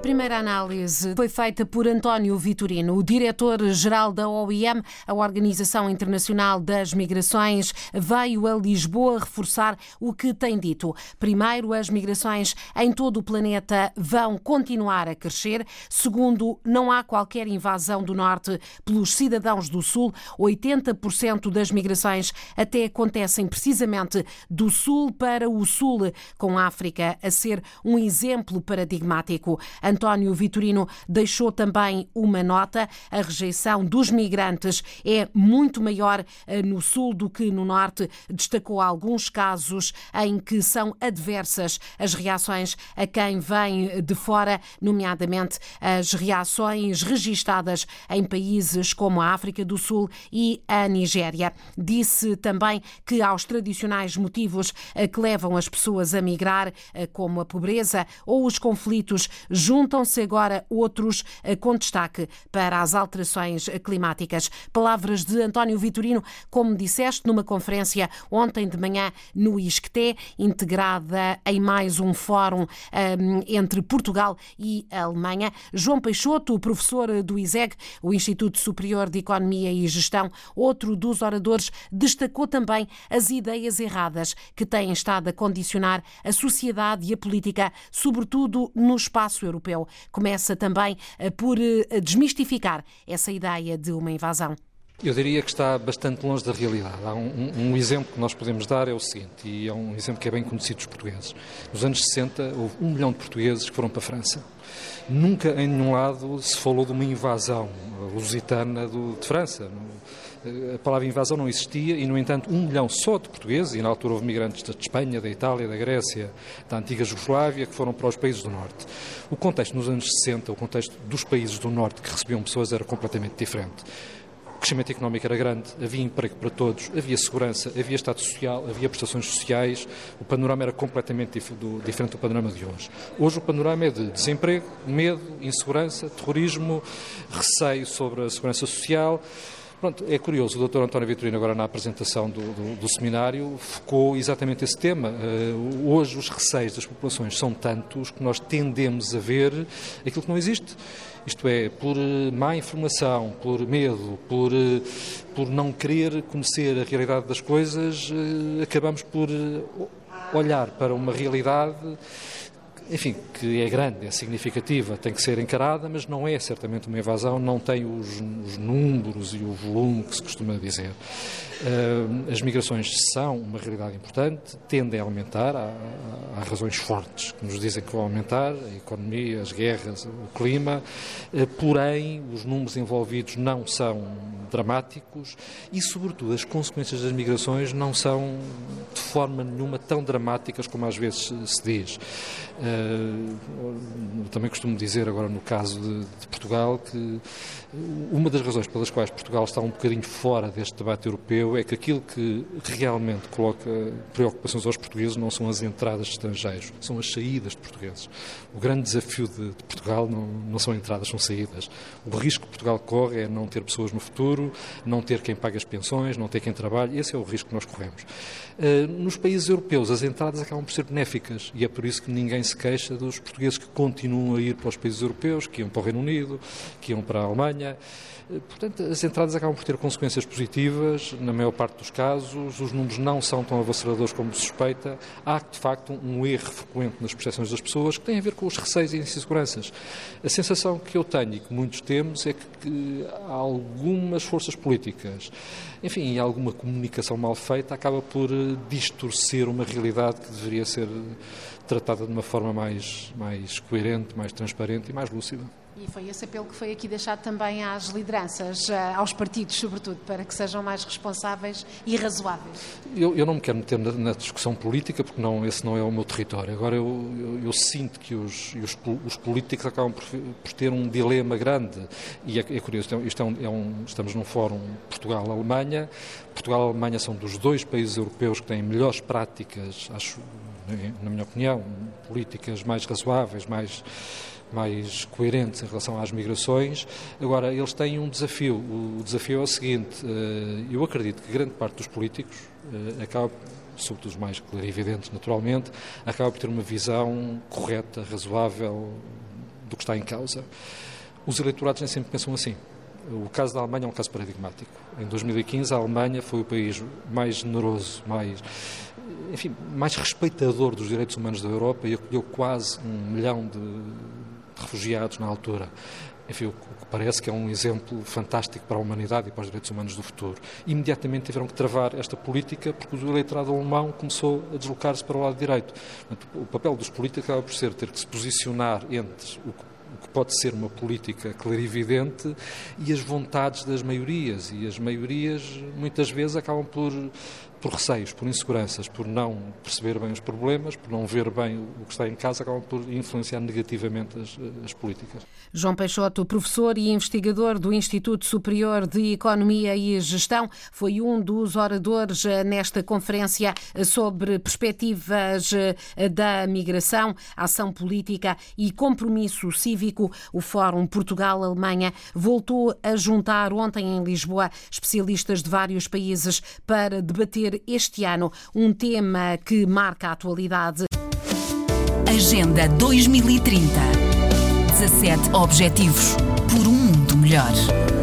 Primeira análise foi feita por António Vitorino, o diretor-geral da OIM, a Organização Internacional das Migrações, veio a Lisboa reforçar o que tem dito. Primeiro, as migrações em todo o planeta vão continuar a crescer. Segundo, não há qualquer invasão do norte pelos cidadãos do sul. 80% das migrações até acontecem precisamente do sul para o sul, com a África a ser um exemplo paradigmático. António Vitorino deixou também uma nota. A rejeição dos migrantes é muito maior eh, no sul do que no norte. Destacou alguns casos em que são adversas as reações a quem vem de fora, nomeadamente as reações registadas em países como a África do Sul e a Nigéria. Disse também que aos tradicionais motivos eh, que levam as pessoas a migrar, eh, como a pobreza ou os conflitos, junto juntam-se agora outros eh, com destaque para as alterações climáticas. Palavras de António Vitorino, como disseste, numa conferência ontem de manhã no ISCTE, integrada em mais um fórum um, ehm, entre Portugal e Alemanha. João Peixoto, professor do ISEG, o Instituto Superior de Economia e Gestão, outro dos oradores, destacou também as ideias erradas que têm estado a condicionar a sociedade e a política, sobretudo no espaço europeu europeu começa também eh, por eh, desmistificar essa ideia de uma invasão. Eu diria que está bastante longe da realidade. Há um, um, exemplo que nós podemos dar é o seguinte, e é um exemplo que é bem conhecido dos portugueses. Nos anos 60 houve um milhão de portugueses que foram para a França. Nunca em nenhum lado se falou de uma invasão lusitana do, de França a palavra invasão não existia e, no entanto, um milhão só de portugueses, e na altura houve migrantes de Espanha, da Itália, da Grécia, da antiga Jugoslávia, que foram para os países do Norte. O contexto nos anos 60, o contexto dos países do Norte que recebiam pessoas era completamente diferente. O crescimento económico era grande, havia emprego para todos, havia segurança, havia Estado social, havia prestações sociais, o panorama era completamente dif do, diferente do panorama de hoje. Hoje o panorama é de desemprego, medo, insegurança, terrorismo, receio sobre a segurança social. Pronto, é curioso, o Dr. António Vitorino, agora na apresentação do, do, do seminário, focou exatamente esse tema. Uh, hoje os receios das populações são tantos que nós tendemos a ver aquilo que não existe. Isto é, por uh, má informação, por medo, por, uh, por não querer conhecer a realidade das coisas, acabamos por olhar para uma realidade enfim, que é grande, é significativa, tem que ser encarada, mas não é certamente uma invasão, não tem os, os números e o volume que se costuma dizer. Uh, as migrações são uma realidade importante, tendem a aumentar, há, há, razões fortes que nos dizem que vão aumentar, a economia, as guerras, o clima, uh, porém os números envolvidos não são dramáticos e, sobretudo, as consequências das migrações não são de forma nenhuma tão dramáticas como às vezes se diz. Uh, também costumo dizer agora no caso de, de Portugal que uma das razões pelas quais Portugal está um bocadinho fora deste debate europeu é que aquilo que realmente coloca preocupações aos portugueses não são as entradas de estrangeiros, são as saídas de portugueses. O grande desafio de, de Portugal não, não, são entradas, são saídas. O risco que Portugal corre é não ter pessoas no futuro, não ter quem pague as pensões, não ter quem trabalhe. Esse é o risco que nós corremos. Uh, nos países europeus, as entradas acabam por ser benéficas e é por isso que ninguém se queixa dos portugueses que continuam a ir para os países europeus, que iam para o Reino Unido, que iam para a Alemanha Alemanha. Portanto, as entradas acabam por ter consequências positivas, na maior parte dos casos, os números não são tão avassaladores como se suspeita. Há, de facto, um erro frequente nas percepções das pessoas que tem a ver com os receios e inseguranças. A sensação que eu tenho e que muitos temos é que, que algumas forças políticas, enfim, alguma comunicação mal feita, acaba por eh, distorcer uma realidade que deveria ser tratada de uma forma mais, mais coerente, mais transparente e mais lúcida. E foi esse apelo que foi aqui deixado também às lideranças, eh, aos partidos, sobretudo, para que sejam mais responsáveis e razoáveis. Eu, eu não me quero meter na, na, discussão política, porque não, esse não é o meu território. Agora, eu, eu, eu sinto que os, os, os, políticos acabam por, por, ter um dilema grande. E é, é curioso, isto é um, é um, estamos num fórum Portugal-Alemanha. Portugal Alemanha são dos dois países europeus que têm melhores práticas, acho, na minha opinião, políticas mais razoáveis, mais mais coerentes em relação às migrações. Agora, eles têm um desafio. O desafio é o seguinte: eh, eu acredito que grande parte dos políticos eh, acaba sobretudo os mais clarividentes, naturalmente, acaba por ter uma visão correta, razoável do que está em causa. Os eleitorados nem sempre pensam assim. O caso da Alemanha é um caso paradigmático. Em 2015, a Alemanha foi o país mais generoso, mais, enfim, mais respeitador dos direitos humanos da Europa e acolheu quase um milhão de refugiados na altura. Enfim, o que parece que é um exemplo fantástico para a humanidade e para os direitos humanos do futuro. Imediatamente tiveram que travar esta política porque o eleitorado alemão começou a deslocar-se para o lado direito. O papel dos políticos acaba por ser ter que se posicionar entre o que que pode ser uma política clarividente e as vontades das maiorias. E as maiorias muitas vezes acabam por por receios, por inseguranças, por não perceber bem os problemas, por não ver bem o que está em casa, acabam por influenciar negativamente as, as, políticas. João Peixoto, professor e investigador do Instituto Superior de Economia e Gestão, foi um dos oradores eh, nesta conferência eh, sobre perspectivas eh, da migração, ação política e compromisso cívico. O Fórum Portugal-Alemanha voltou a juntar ontem em Lisboa especialistas de vários países para debater este ano um tema que marca a atualidade. Agenda 2030. 17 Objetivos por um mundo melhor.